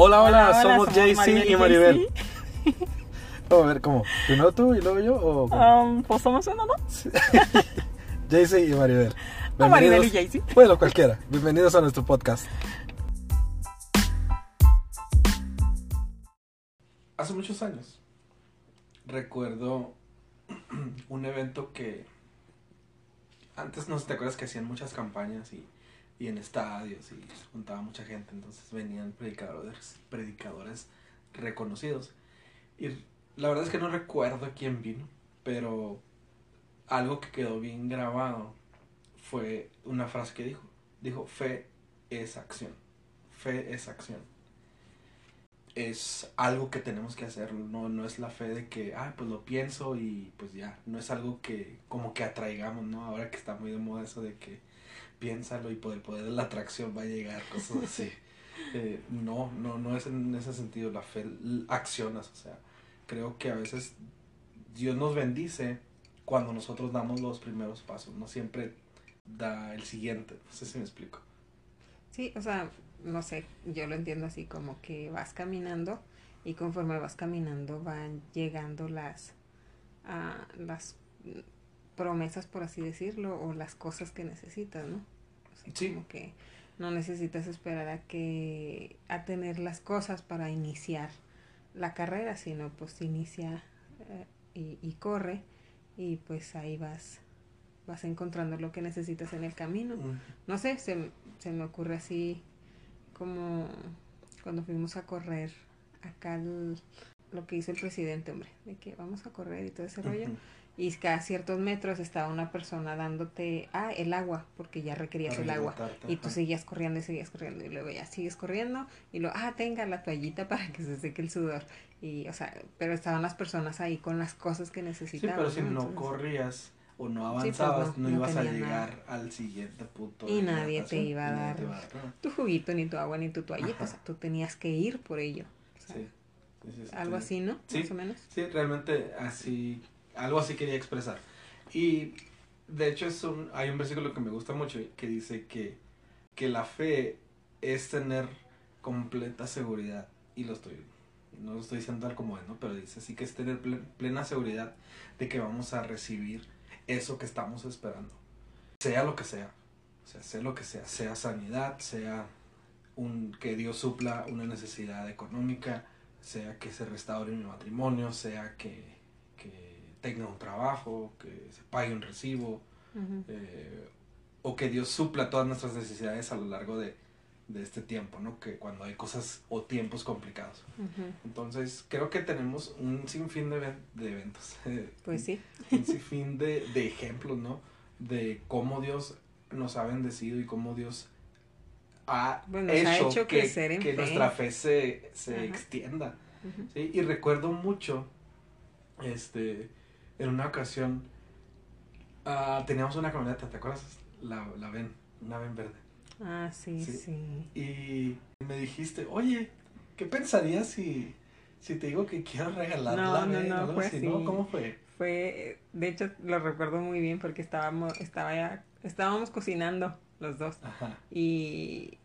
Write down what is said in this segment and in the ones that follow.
Hola, hola, Hola, somos somos Maribel y Maribel. Vamos a ver, ¿cómo? ¿Primero tú y luego yo? O cómo? Um, pues somos uno, ¿no? JC y Maribel. O Maribel y Bienvenidos- JC. Bueno, cualquiera. Bienvenidos a nuestro podcast. Hace muchos años recuerdo un evento que antes no sé, te acuerdas que hacían muchas campañas y, y en estadios y se juntaba mucha gente, entonces venían predicadores, predicadores reconocidos. Y la verdad es que no recuerdo quién vino, pero algo que quedó bien grabado fue una frase que dijo. Dijo, fe es acción. Fe es acción. Es algo que tenemos que hacer, no, no es la fe de que, ah, pues lo pienso y pues ya, no es algo que como que atraigamos, ¿no? Ahora que está muy de moda eso de que piénsalo y por el poder de la atracción va a llegar, cosas así. Eh, no, no, no es en ese sentido, la fe, accionas, o sea, creo que a veces Dios nos bendice cuando nosotros damos los primeros pasos, no siempre da el siguiente, no sé si me explico. Sí, o sea, no sé, yo lo entiendo así como que vas caminando y conforme vas caminando van llegando las, ah, las promesas, por así decirlo, o las cosas que necesitas, ¿no? O sea, Sí. Como que no necesitas esperar a que, a tener las cosas para iniciar la carrera, sino pues inicia eh, y, y corre y pues ahí vas, vas encontrando lo que necesitas en el camino no sé, se, se me ocurre así como cuando fuimos a correr acá el- lo que hizo el presidente, hombre, de que vamos a correr y todo ese rollo. Y cada ciertos metros estaba una persona dándote, ah, el agua, porque ya requerías Para el agua. Y tú ajá. seguías corriendo y seguías corriendo y luego ya sigues corriendo y luego, ah, tenga la toallita para que se seque el sudor. Y, o sea, pero estaban las personas ahí con las cosas que Sí, necesitaban. pero si no corrías o no Sí, pues, avanzabas, no, ibas a llegar al siguiente punto. Y nadie te iba a dar tu juguito, ni tu agua, ni tu toallita. Ajá. O sea, tú tenías que ir por ello. O sea, Sí, sí, sí, sí, algo sí. así, ¿no? Sí. Más o menos. Sí, realmente así, algo así quería expresar. Y de hecho es un, hay un versículo que me gusta mucho que dice que, que la fe es tener completa seguridad. Y lo estoy, no lo estoy diciendo tal como es, ¿no? Pero dice así que es tener ple- plena seguridad de que vamos a recibir eso que estamos esperando. Sea lo que sea. O sea, sea lo que sea. Sea sanidad, sea un, que Dios supla una necesidad económica, sea que se restaure mi matrimonio, sea que tenga un trabajo, que se pague un recibo, eh, o que Dios supla todas nuestras necesidades a lo largo de, de este tiempo, ¿no? Que cuando hay cosas o tiempos complicados. Entonces, creo que tenemos un sinfín de, de eventos, Pues sí. un sinfín de, de ejemplos, ¿no? De cómo Dios nos ha bendecido y cómo Dios ha, nos ha hecho, hecho que, crecer en que fe. nuestra fe se, se extienda. ¿sí? Y recuerdo mucho, este, en una ocasión, ah, teníamos una camioneta, ¿te acuerdas? La, la ven, una ven verde. Ah, sí, Sí. sí. Y me dijiste, oye, ¿qué pensarías si, si te digo que quiero regalar No, no, no, fue así, ¿no? así. ¿Cómo fue? Fue, de hecho, lo recuerdo muy bien porque estábamos, estaba ya- estábamos cocinando los dos. Ajá. Y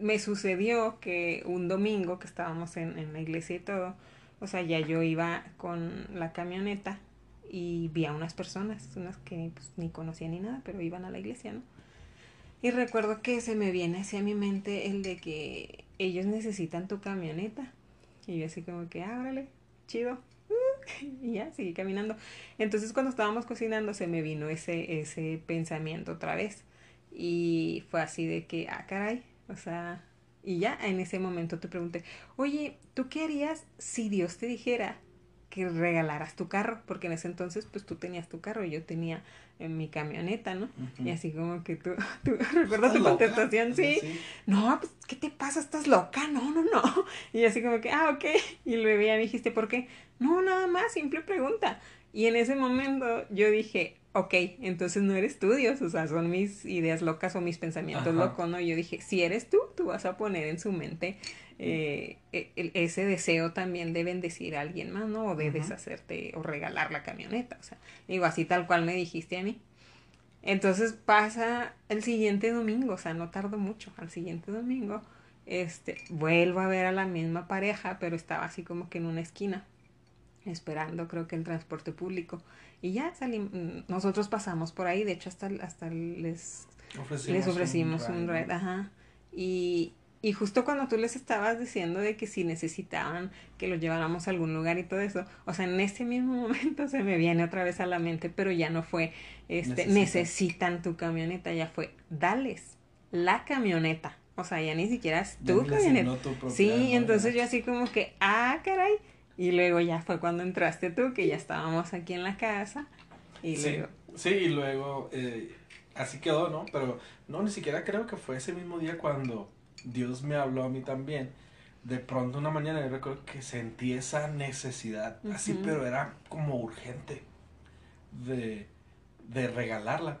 me sucedió que un domingo que estábamos en, en la iglesia y todo, o sea, ya yo iba con la camioneta y vi a unas personas, unas que pues, ni conocía ni nada, pero iban a la iglesia, ¿no? Y recuerdo que se me viene hacia mi mente el de que ellos necesitan tu camioneta. Y yo así como que, órale, chido. Y ya, seguí caminando. Entonces cuando estábamos cocinando se me vino ese, ese pensamiento otra vez. Y fue así de que, ah, caray, o sea, y ya en ese momento te pregunté, oye, ¿tú qué harías si Dios te dijera que regalaras tu carro? Porque en ese entonces, pues tú tenías tu carro y yo tenía en mi camioneta, ¿no? Y así como que tú, tú recuerdas tu contestación, sí. No, pues, ¿qué te pasa? ¿Estás loca? No, no, no. Y así como que, ah, ok. Y luego ya me dijiste, ¿por qué? No, nada más, simple pregunta. Y en ese momento yo dije, ok, entonces no eres tú, Dios, o sea, son mis ideas locas o mis pensamientos Ajá. locos, ¿no? Yo dije, si eres tú, tú vas a poner en su mente eh, e- el- ese deseo también de bendecir a alguien más, ¿no? O de deshacerte o regalar la camioneta, o sea, digo, así tal cual me dijiste a mí. Entonces pasa el siguiente domingo, o sea, no tardo mucho, al siguiente domingo este, vuelvo a ver a la misma pareja, pero estaba así como que en una esquina, esperando creo que el transporte público. Y ya salimos, nosotros pasamos por ahí, de hecho hasta, hasta les Ofrecimos les ofrecimos un, ride, ajá. Y, y justo cuando tú les estabas diciendo de que si necesitaban que los lleváramos a algún lugar y todo eso, o sea, en ese mismo momento se me viene otra vez a la mente, pero ya no fue, este, Necesitan. necesitan tu camioneta, ya fue, dales la camioneta. O sea, ya ni siquiera es tu camioneta. tu Sí, entonces yo así como que, ah, caray. Y luego ya fue cuando entraste tú, que ya estábamos aquí en la casa. Y Sí, luego, sí, y luego eh, así quedó, ¿no? Pero no, ni siquiera creo que fue ese mismo día cuando Dios me habló a mí también. De pronto una mañana yo recuerdo que sentí esa necesidad, así, pero era como urgente de, de regalarla.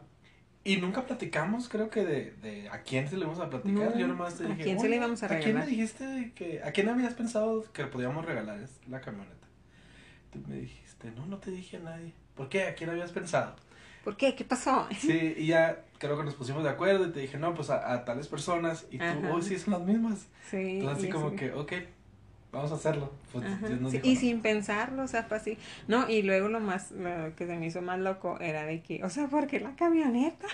Y nunca platicamos, creo que de, de a quién se le íbamos a platicar. No, yo nomás te ¿a dije, quién se le "Oye, íbamos a quién regalar?" me dijiste que, a quién habías pensado que le podíamos regalar es- la camioneta? Tú me dijiste, no, no te dije a nadie. ¿Por qué? ¿A quién habías pensado? ¿por qué? ¿Qué pasó? Sí, y ya creo que nos pusimos de acuerdo y te dije, no, pues a, a tales personas. Y tú, Ajá. oh, sí, son las mismas. Sí. Entonces, así como así. que, ok, vamos a hacerlo. Pues Ajá, Dios nos sí, dijo, y no. sin pensarlo, o sea, fue así. No, y luego lo más, lo que se me hizo más loco era de que, o sea, porque la camioneta,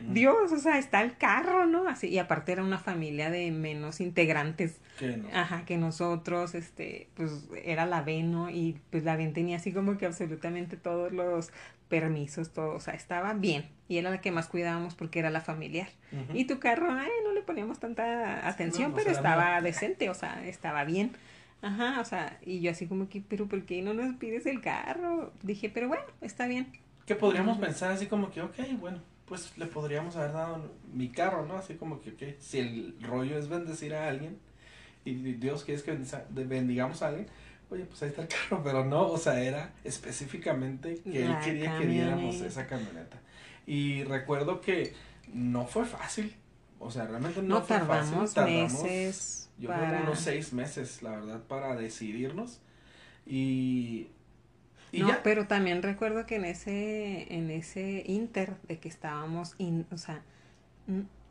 Mm, Dios, o sea, está el carro, ¿no? Así, y aparte era una familia de menos integrantes, que no. ajá, que nosotros, este, pues era la ¿no? Y pues la Ben tenía así como que absolutamente todos los permisos, todo, o sea, estaba bien. Y era la que más cuidábamos porque era la familiar. Y tu carro, ay, no le poníamos tanta atención, no, pero estaba decente, o sea, estaba bien. Ajá, o sea, y yo así como que, pero ¿por qué no nos pides el carro? Dije, pero bueno, está bien. Que podríamos pensar así como que, ok, bueno, pues le podríamos haber dado mi carro, ¿no? Así como que, ok, si el rollo es bendecir a alguien y Dios quiere que bendigamos a alguien, oye, pues ahí está el carro, pero no, o sea, era específicamente que él quería que diéramos esa camioneta. Y recuerdo que no fue fácil, o sea, realmente no, No, fue tardamos, fácil, tardamos meses yo creo para... que unos seis meses, la verdad, para decidirnos y... y no, ya. pero también recuerdo que en ese, en ese inter de que estábamos, in- o sea,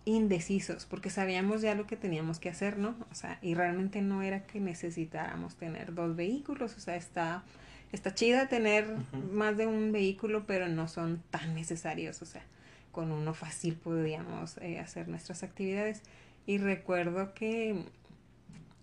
indecisos, porque sabíamos ya lo que teníamos que hacer, ¿no? O sea, y realmente no era que necesitáramos tener dos vehículos, o sea, está, está chida tener más de un vehículo, pero no son tan necesarios, o sea, con uno fácil podíamos eh, hacer nuestras actividades. Y recuerdo que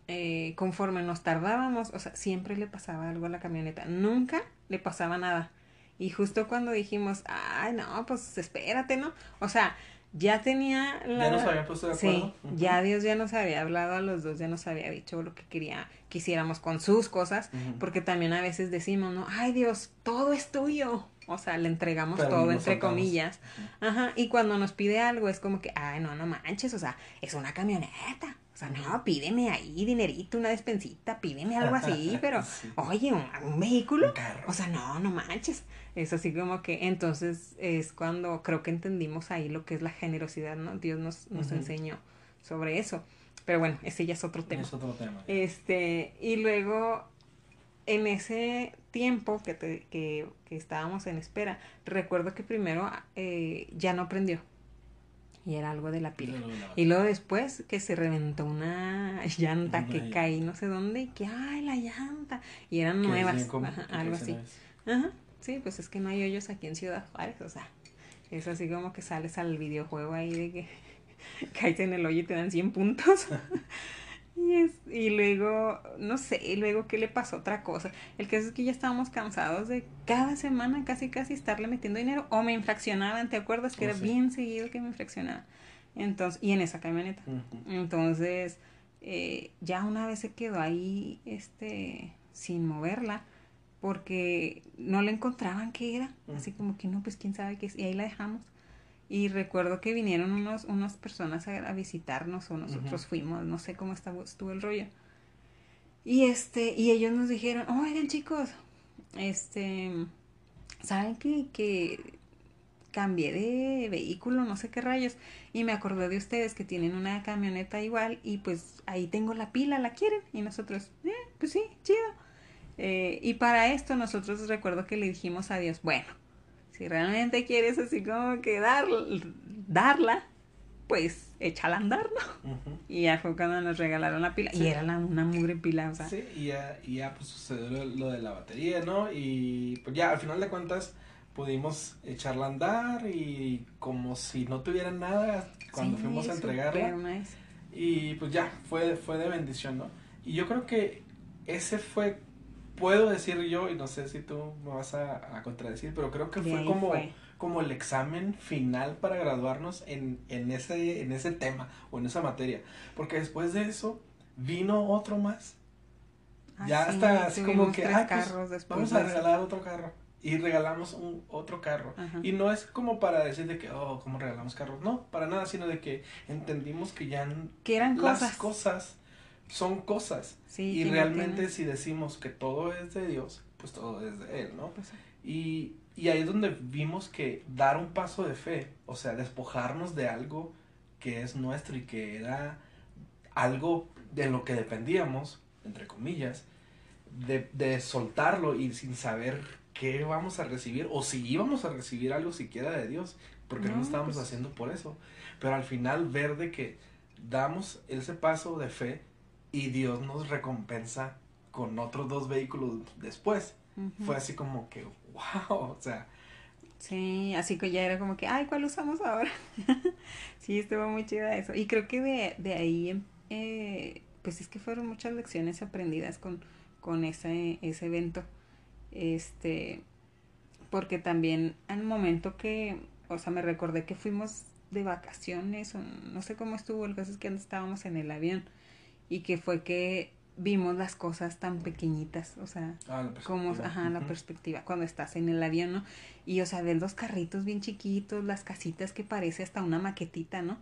eh, conforme nos tardábamos, o sea, siempre le pasaba algo a la camioneta, nunca le pasaba nada. Y justo cuando dijimos, ay, no, pues espérate, ¿no? O sea, ya tenía la... Ya nos habían puesto de acuerdo. Sí, ya Dios ya nos había hablado a los dos, ya nos había dicho lo que quería que hiciéramos con sus cosas, porque también a veces decimos, ¿no? Ay Dios, todo es tuyo. O sea, le entregamos Pero todo no entre comillas. Ajá, y cuando nos pide algo es como que, ay, no, no manches, o sea, es una camioneta. O sea, no, pídeme ahí dinerito, una despensita, pídeme algo así, pero, Sí. oye, un, un vehículo. Un. O sea, no, no manches. Es así como que entonces es cuando creo que entendimos ahí lo que es la generosidad, ¿no? Dios nos, nos enseñó sobre eso. Pero bueno, ese ya es otro tema. Es otro tema. Este, y luego, en ese tiempo que, te- que, que estábamos en espera, recuerdo que primero eh, ya no prendió. Y era algo de la pila. Y luego después que se reventó una llanta que caí no sé dónde y que, ay, la llanta. Y eran nuevas, común ajá, algo así. Ajá, sí, pues es que no hay hoyos aquí en Ciudad Juárez, o sea, es así como que sales al videojuego ahí de que caes en el hoyo y te dan 100 puntos. y, es, y luego, no sé, y luego qué le pasó otra cosa. El caso es que ya estábamos cansados de cada semana casi casi estarle metiendo dinero o me infraccionaban, ¿te acuerdas? Que Oh, era sí. bien seguido que me infraccionaban. Entonces, y en esa camioneta. Entonces, eh, ya una vez se quedó ahí, este, sin moverla, porque no le encontraban qué era. Así como que no, pues quién sabe qué es. Y ahí la dejamos. Y recuerdo que vinieron unos, unas personas a, a visitarnos o nosotros fuimos, no sé cómo estaba, estuvo el rollo. Y este, y ellos nos dijeron, oigan chicos, este, ¿saben qué? Que cambié de vehículo, no sé qué rayos, y me acordé de ustedes que tienen una camioneta igual, y pues ahí tengo la pila, ¿la quieren? Y nosotros, eh, pues sí, chido. Eh, y para esto nosotros recuerdo que le dijimos a Dios, bueno, si realmente quieres así como que dar, darla, pues échala a andar, ¿no? Y ya fue cuando nos regalaron la pila. Sí. Y era la, una mugre pila, o sea. Sí, y ya, y ya pues sucedió lo, lo de la batería, ¿no? Y pues ya al final de cuentas pudimos echarla a andar y como si no tuviera nada cuando Sí, fuimos a entregarla. nice. Y pues ya, fue, fue de bendición, ¿no? Y yo creo que ese fue, puedo decir yo, y no sé si tú me vas a, a contradecir, pero creo que fue como, fue. como el examen final para graduarnos en, en, ese, en ese tema o en esa materia. Porque después de eso vino otro más. Ah, ya sí, hasta así como que, "Ay, pues, Vamos a regalar otro carro. Y regalamos un otro carro. Ajá. Y no es como para decir de que, oh, ¿cómo regalamos carros? No, para nada, sino de que entendimos que ya Que eran las cosas. cosas son cosas. Sí, y realmente si decimos que todo es de Dios, pues todo es de Él, ¿no? pues, Y, y ahí es donde vimos que dar un paso de fe, o sea, despojarnos de algo que es nuestro y que era algo de lo que dependíamos, entre comillas, de, de soltarlo y sin saber qué vamos a recibir o si íbamos a recibir algo siquiera de Dios, porque no, No, estábamos pues- haciendo por eso. Pero al final ver de que damos ese paso de fe y Dios nos recompensa con otros dos vehículos después fue así como que, wow, o sea, Sí, así que ya era como que, ay, ¿cuál usamos ahora? sí, estuvo muy chida eso. Y creo que de, de ahí, eh, pues es que fueron muchas lecciones aprendidas con, con ese, ese evento. Este, porque también al momento que, o sea, me recordé que fuimos de vacaciones, o no sé cómo estuvo, el caso es que estábamos en el avión y que fue que vimos las cosas tan pequeñitas, o sea, ah, como, ajá, la perspectiva cuando estás en el avión, ¿no? Y, o sea, ves los carritos bien chiquitos, las casitas que parece hasta una maquetita, ¿no?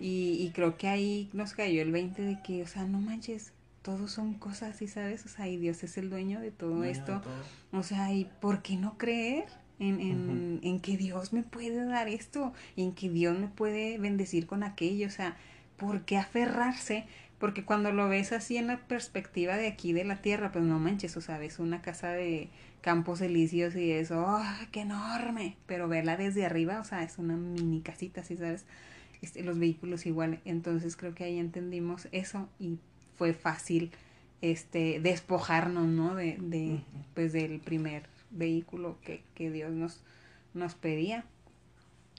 Y, y creo que ahí nos cayó el 20 de que, o sea, no manches, todos son cosas, ¿sí sabes? O sea, y Dios es el dueño de todo de esto. todo. O sea, ¿y por qué no creer en, en, en que Dios me puede dar esto? Y en que Dios me puede bendecir con aquello. O sea, ¿por qué aferrarse? Porque cuando lo ves así en la perspectiva de aquí de la tierra, pues no manches, o sea, ves una casa de campos elíseos y eso, ¡oh, qué enorme! Pero verla desde arriba, o sea, es una mini casita, ¿sí sabes? Este, los vehículos igual. Entonces creo que ahí entendimos eso y fue fácil este despojarnos, ¿no? De, de pues del primer vehículo que, que Dios nos, nos pedía.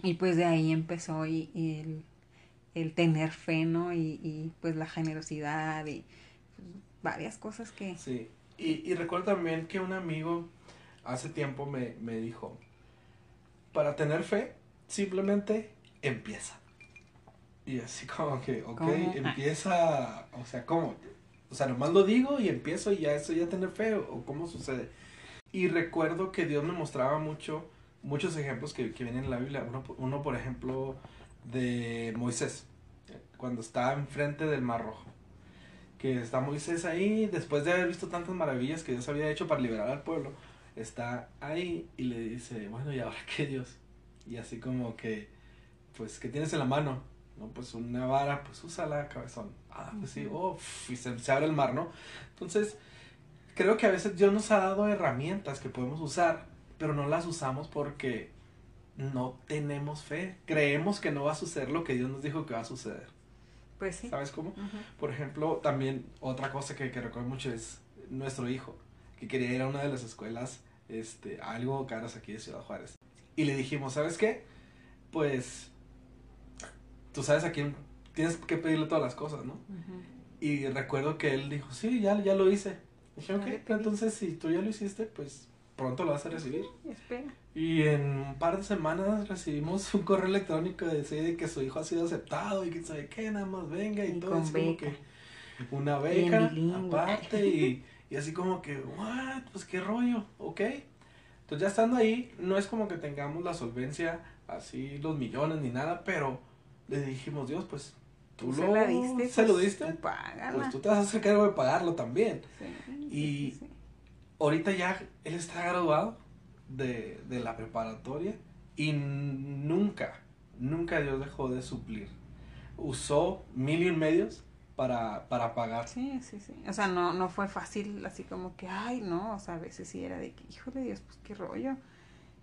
Y pues de ahí empezó y, y el, el tener fe, ¿no? Y, y pues la generosidad y pues, varias cosas que... Sí, y, y recuerdo también que un amigo hace tiempo me, me dijo, para tener fe, simplemente empieza. Y así como que, ok, ¿Cómo? Ah. empieza, o sea, ¿cómo? O sea, nomás lo digo y empiezo y ya eso ya tener fe, o cómo sucede. Y recuerdo que Dios me mostraba mucho, muchos ejemplos que, que vienen en la Biblia. Uno, uno, por ejemplo, de Moisés, cuando está enfrente del Mar Rojo. Que está Moisés ahí, después de haber visto tantas maravillas que Dios había hecho para liberar al pueblo, está ahí y le dice, bueno, ¿y ahora qué Dios? Y así como que, pues, ¿qué tienes en la mano? No, pues una vara, pues úsala, cabezón. Ah, pues sí, oh, y se, se abre el mar, ¿no? Entonces, creo que a veces Dios nos ha dado herramientas que podemos usar, pero no las usamos porque no tenemos fe. Creemos que no va a suceder lo que Dios nos dijo que va a suceder. Pues sí. ¿Sabes cómo? Por ejemplo, también otra cosa que, que recuerdo mucho es nuestro hijo, que quería ir a una de las escuelas, este, algo caras aquí de Ciudad Juárez. Y le dijimos, ¿sabes qué? Pues, tú sabes a quién tienes que pedirle todas las cosas, ¿no? Y recuerdo que él dijo, sí, ya, ya lo hice. Dije, ok, pedí". entonces si tú ya lo hiciste, pues pronto lo vas a recibir. Espera. Y en un par de semanas recibimos un correo electrónico de decir de que su hijo ha sido aceptado y que sabe qué, nada más venga y, Y todo. con como que una beca aparte y, y así como que, what, pues qué rollo, ok. Entonces ya estando ahí, no es como que tengamos la solvencia, así los millones ni nada, pero le dijimos, Dios, pues tú se lo, la diste. ¿se lo pues, diste? tú. Pues tú te vas a hacer cargo de pagarlo también. Sí, Y- sí, sí. Ahorita ya él está graduado de, de la preparatoria y nunca, nunca Dios dejó de suplir. Usó mil y un medios para, para pagar. Sí, sí, sí. O sea, no, no fue fácil así como que, ay, no, o sea, a veces sí era de que, hijo de Dios, pues qué rollo.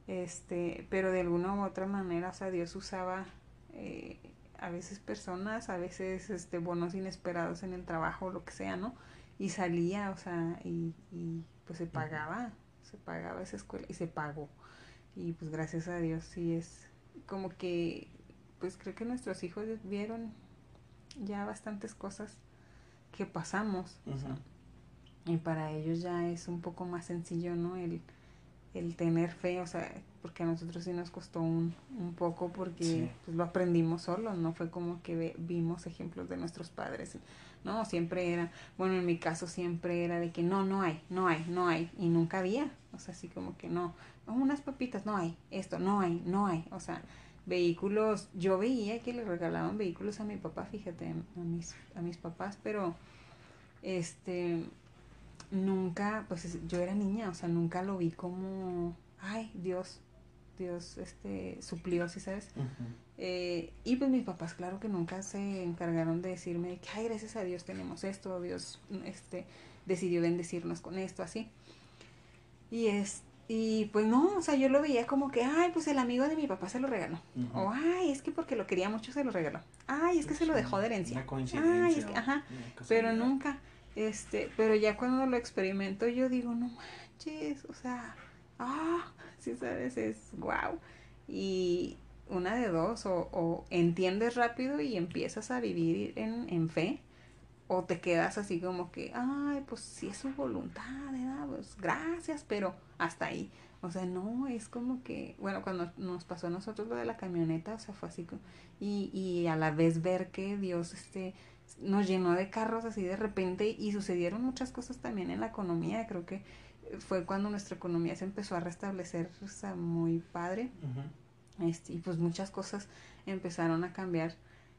Este, pero de alguna u otra manera, o sea, Dios usaba eh, a veces personas, a veces este bonos inesperados en el trabajo, lo que sea, ¿no? Y salía, o sea, y pues se pagaba, se pagaba esa escuela y se pagó. Y pues gracias a Dios sí es como que, pues creo que nuestros hijos vieron ya bastantes cosas que pasamos. o sea, y para ellos ya es un poco más sencillo, ¿no? El, el tener fe, o sea, porque a nosotros sí nos costó un, un poco porque Sí. pues, lo aprendimos solos, no fue como que ve- vimos ejemplos de nuestros padres, no, siempre era, bueno, en mi caso siempre era de que no, no hay, no hay, no hay, y nunca había, o sea, así como que no, "Oh, unas papitas, no hay, esto, no hay, no hay, o sea, vehículos, yo veía que le regalaban vehículos a mi papá, fíjate, a mis, a mis papás, pero este nunca, pues es- yo era niña, o sea, nunca lo vi como, ay, Dios, Dios, este, suplió, ¿sí sabes? Eh, y pues mis papás, claro que nunca se encargaron de decirme que, ay, gracias a Dios tenemos esto, Dios, este, decidió bendecirnos con esto, así. Y es, y pues no, o sea, yo lo veía como que, ay, pues el amigo de mi papá se lo regaló. O, ay, es que porque lo quería mucho se lo regaló. Ay, es que se lo dejó de herencia. Una coincidencia. Ay, es que, ajá, pero nunca, este, pero ya cuando lo experimento yo digo, no manches, o sea, ah, sí sabes, es wow. Y una de dos, o, o entiendes rápido y empiezas a vivir en, en fe, o te quedas así como que, ay, pues si es su voluntad, ¿verdad? Pues gracias, pero hasta ahí. O sea, no, es como que, bueno, cuando nos pasó a nosotros lo de la camioneta, o sea, fue así como, y, y a la vez ver que Dios, este, nos llenó de carros así de repente y sucedieron muchas cosas también en la economía, creo que fue cuando nuestra economía se empezó a restablecer, o sea, muy padre. Este, y pues muchas cosas empezaron a cambiar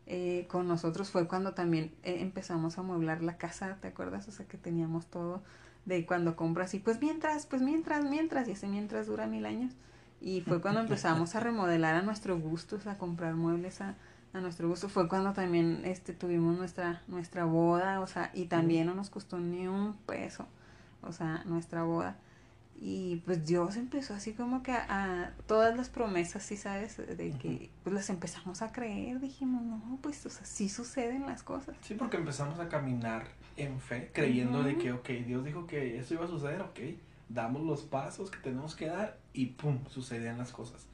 eh, con nosotros. Fue cuando también eh, empezamos a amueblar la casa, ¿te acuerdas? O sea, que teníamos todo de cuando compras y pues mientras, pues mientras, mientras, y ese mientras dura mil años. Y fue cuando empezamos a remodelar a nuestro gusto, o sea, a comprar muebles a, a nuestro gusto. Fue cuando también este, tuvimos nuestra, nuestra boda, o sea, y también no nos costó ni un peso, o sea, nuestra boda. Y pues Dios empezó así como que a, a todas las promesas, sí sabes, de que pues las empezamos a creer, dijimos, no, pues o sea, sí suceden las cosas. Sí, porque empezamos a caminar en fe, creyendo de Ujú. que, ok, Dios dijo que esto iba a suceder, ok, damos los pasos que tenemos que dar y pum, sucedían las cosas.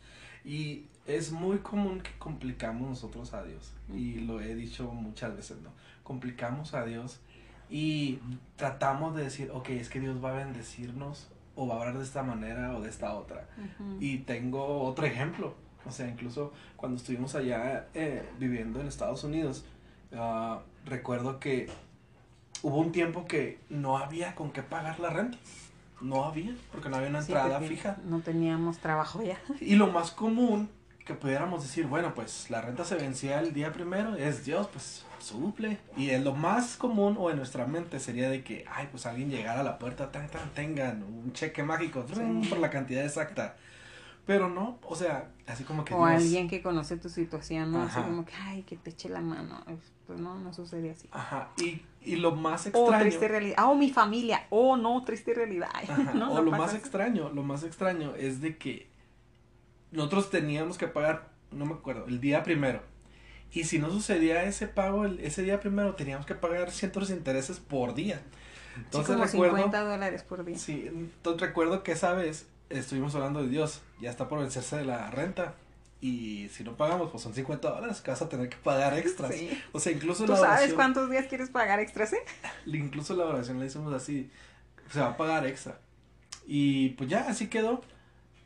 Y es muy común que complicamos nosotros a Dios, y lo he dicho muchas veces, ¿no? Complicamos a Dios y tratamos de decir, ok, es que Dios va a bendecirnos o va a hablar de esta manera o de esta otra. Y tengo otro ejemplo. O sea, incluso cuando estuvimos allá eh, viviendo en Estados Unidos, ah, recuerdo que hubo un tiempo que no había con qué pagar la renta. No había, porque no había una Sí, entrada fija. No teníamos trabajo ya. Y lo más común que pudiéramos decir, bueno, pues la renta se vencía el día primero, es Dios, pues suple. Y es lo más común o en nuestra mente sería de que, ay, pues alguien llegara a la puerta, tan, tan, tengan un cheque mágico Sí. por la cantidad exacta. Pero no, o sea, así como que O alguien que conoce tu situación, ¿no? Así como que, ay, que te eche la mano. Pues no, no sucede así. Ajá, y, y lo más extraño... triste realidad. Ah, oh, mi familia. Oh, no, triste realidad. Ajá, no, o no lo más así. extraño, lo más extraño es de que nosotros teníamos que pagar, no me acuerdo, el día primero. Y si no sucedía ese pago el- ese día primero, teníamos que pagar cientos de intereses por día. Sí, Entonces como recuerdo, 50 dólares por día. sí, entonces recuerdo que esa vez estuvimos hablando de Dios, ya está por vencerse de la renta. Y si no pagamos, pues son 50 dólares que vas a tener que pagar extras. Sí. O sea, incluso ¿Tú la sabes oración, cuántos días quieres pagar extras, eh? incluso la oración la hicimos así, se va a pagar extra. Y pues ya, así quedó.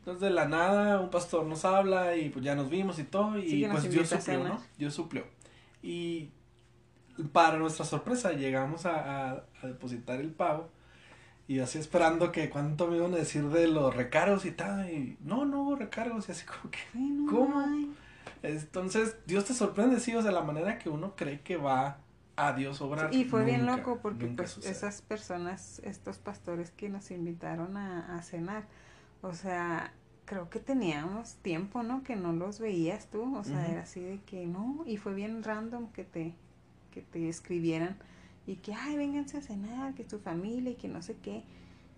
Entonces de la nada un pastor nos habla y pues ya nos vimos y todo y Sí, pues Dios suplió. ¿no? Dios suplió. Y para nuestra sorpresa llegamos a, a- a depositar el pago y así esperando que cuánto me iban a decir de los recargos y tal y no, no hubo recargos y así como que Ay, no, ¿Cómo? ay. entonces Dios te sorprende, sí, o sea, la manera que uno cree que va a Dios obrar. Y fue bien loco porque pues sucede. esas personas, estos pastores que nos invitaron a, a cenar, o sea, creo que teníamos tiempo, ¿no? Que no los veías tú, o sea, era así de que no, y fue bien random que te, que te escribieran y que, ay, vénganse a cenar, que tu familia y que no sé qué,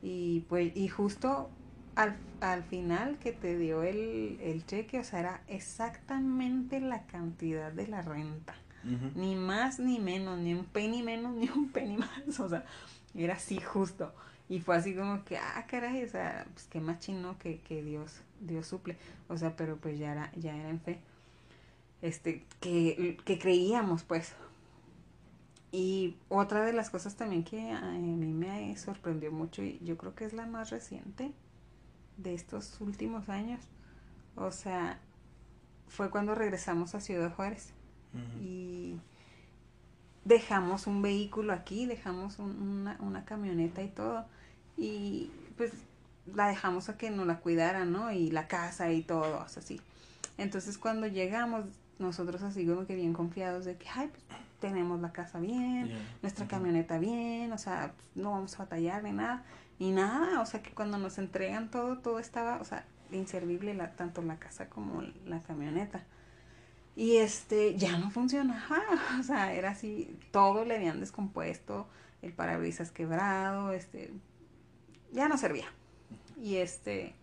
y pues, y justo al, al final que te dio el, el cheque, o sea, era exactamente la cantidad de la renta. Ni más ni menos, ni un penny menos, ni un penny más. O sea, era así justo. Y fue así como que, ah, caray, o sea, pues qué más chino que, que Dios, Dios suple. O sea, pero pues ya era, ya era en fe. Este, que, que creíamos, pues. Y otra de las cosas también que a mí me sorprendió mucho, y yo creo que es la más reciente de estos últimos años. O sea, fue cuando regresamos a Ciudad Juárez y dejamos un vehículo aquí, dejamos un- una, una camioneta y todo. Y pues la dejamos a que nos la cuidaran, ¿no? Y la casa y todo, o sea, así. Entonces cuando llegamos, nosotros así como que bien confiados de que, ay, pues tenemos la casa bien, nuestra camioneta bien, o sea, no vamos a batallar ni nada, ni nada, o sea que cuando nos entregan todo, todo estaba, o sea, inservible la, tanto la casa como la camioneta. Y este, ya no funcionaba, o sea, era así, todo le habían descompuesto, el parabrisas quebrado, este, ya no servía. Y este,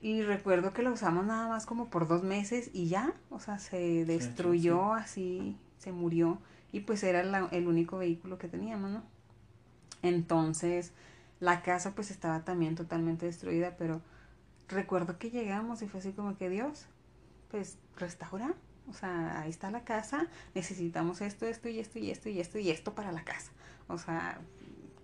y recuerdo que lo usamos nada más como por dos meses y ya, o sea, se destruyó así, se murió y pues era la- el único vehículo que teníamos, ¿no? Entonces, la casa pues estaba también totalmente destruida, pero recuerdo que llegamos y fue así como que Dios, pues restaura, o sea, ahí está la casa, necesitamos esto, esto y esto y esto y esto y esto para la casa, o sea,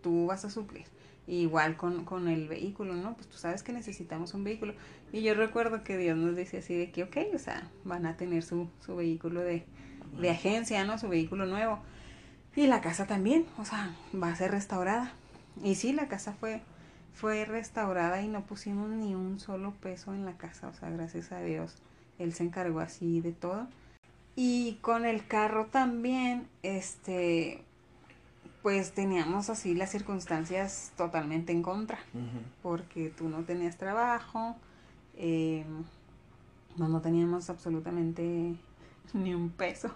tú vas a suplir. Igual con, con el vehículo, ¿no? Pues tú sabes que necesitamos un vehículo. Y yo recuerdo que Dios nos dice así de que, ok, o sea, van a tener su, su vehículo de, de agencia, ¿no? Su vehículo nuevo. Y la casa también, o sea, va a ser restaurada. Y sí, la casa fue, fue restaurada y no pusimos ni un solo peso en la casa, o sea, gracias a Dios. Él se encargó así de todo. Y con el carro también, este, pues teníamos así las circunstancias totalmente en contra porque tú no tenías trabajo, eh, no, no teníamos absolutamente ni un peso,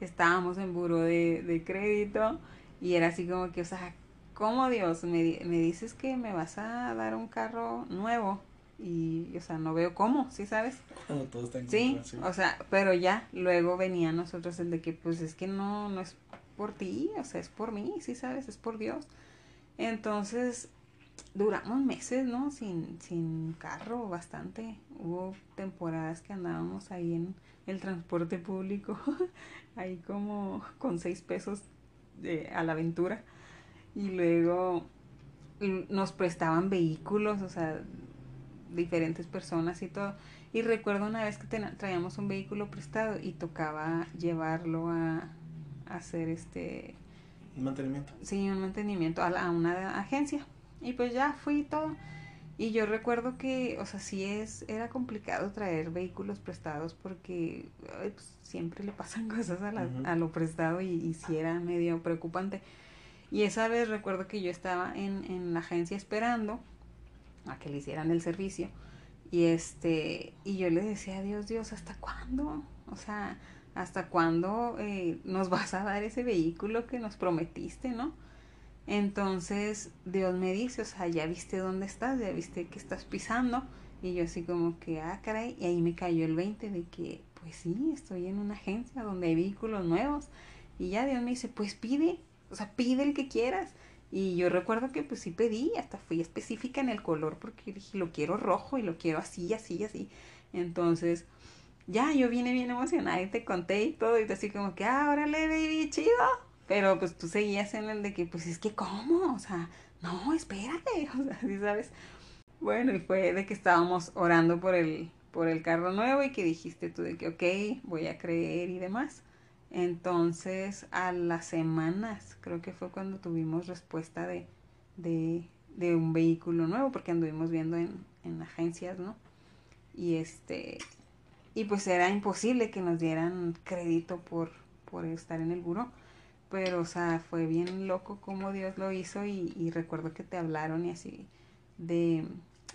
estábamos en buro de, de crédito y era así como que, o sea, ¿cómo Dios? Me, me dices que me vas a dar un carro nuevo y, o sea, no veo cómo, ¿sí sabes? Cuando Sí, contra, sí. o sea, pero ya luego venía a nosotros el de que pues es que no, no es por ti, o sea, es por mí, sí sabes, es por Dios. Entonces, duramos meses, ¿no? Sin, sin carro, bastante. Hubo temporadas que andábamos ahí en el transporte público, ahí como con seis pesos de, a la aventura. Y luego l- nos prestaban vehículos, o sea, diferentes personas y todo. Y recuerdo una vez que traíamos un vehículo prestado y tocaba llevarlo a, a hacer este, Mantenimiento. sí, un mantenimiento a, la- a una agencia. Y pues ya fui y todo. Y yo recuerdo que, o sea, sí es, era complicado traer vehículos prestados porque ay, pues, siempre le pasan cosas a, la- a lo prestado y, y sí era medio preocupante. Y esa vez recuerdo que yo estaba en, en la agencia esperando a que le hicieran el servicio. Y este, y yo le decía a Dios, Dios, ¿hasta cuándo? O sea, ¿hasta cuándo eh, nos vas a dar ese vehículo que nos prometiste, no? Entonces Dios me dice, o sea, ya viste dónde estás, ya viste que estás pisando. Y yo así como que, ah, caray, y ahí me cayó el 20 de que, pues sí, estoy en una agencia donde hay vehículos nuevos. Y ya Dios me dice, pues pide, o sea, pide el que quieras. Y yo recuerdo que pues sí pedí, hasta fui específica en el color porque dije, lo quiero rojo y lo quiero así, así, así. Entonces, ya yo vine bien emocionada y te conté y todo, y tú así como que, ah, órale, baby, chido. Pero pues tú seguías en el de que, pues es que, ¿cómo? O sea, no, espérate, o sea, ¿sí sabes? Bueno, y fue de que estábamos orando por el, por el carro nuevo y que dijiste tú de que, ok, voy a creer y demás. Entonces, a las semanas, creo que fue cuando tuvimos respuesta de, de, un vehículo nuevo, porque anduvimos viendo en, en agencias, ¿no? Y este, y pues era imposible que nos dieran crédito por, por estar en el buró. Pero, o sea, fue bien loco como Dios lo hizo y, y recuerdo que te hablaron y así de,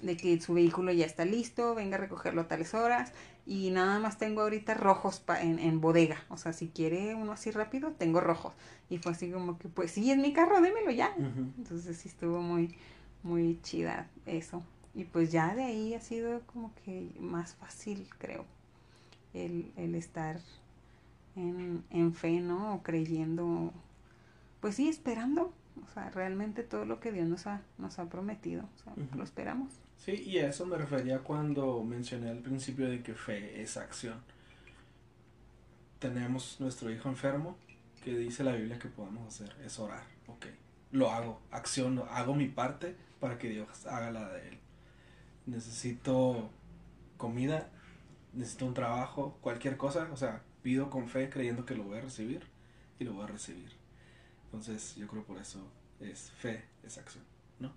de que su vehículo ya está listo, venga a recogerlo a tales horas y nada más tengo ahorita rojos pa- en, en bodega. O sea, si quiere uno así rápido, tengo rojos. Y fue así como que, pues sí, es mi carro, démelo ya. Entonces sí estuvo muy, muy chida eso. y pues ya de ahí ha sido como que más fácil, creo, el, el estar en, en fe, ¿no? O creyendo, pues sí, esperando, o sea, realmente todo lo que Dios nos ha, nos ha prometido, o sea, lo esperamos. Sí, y a eso me refería cuando mencioné al principio de que fe es acción. Tenemos nuestro hijo enfermo, que dice la Biblia que podemos hacer, es orar, ok. Lo hago, acciono, hago mi parte para que Dios haga la de él. Necesito comida, necesito un trabajo, cualquier cosa, o sea, pido con fe creyendo que lo voy a recibir y lo voy a recibir. Entonces yo creo por eso es fe, es acción, ¿no?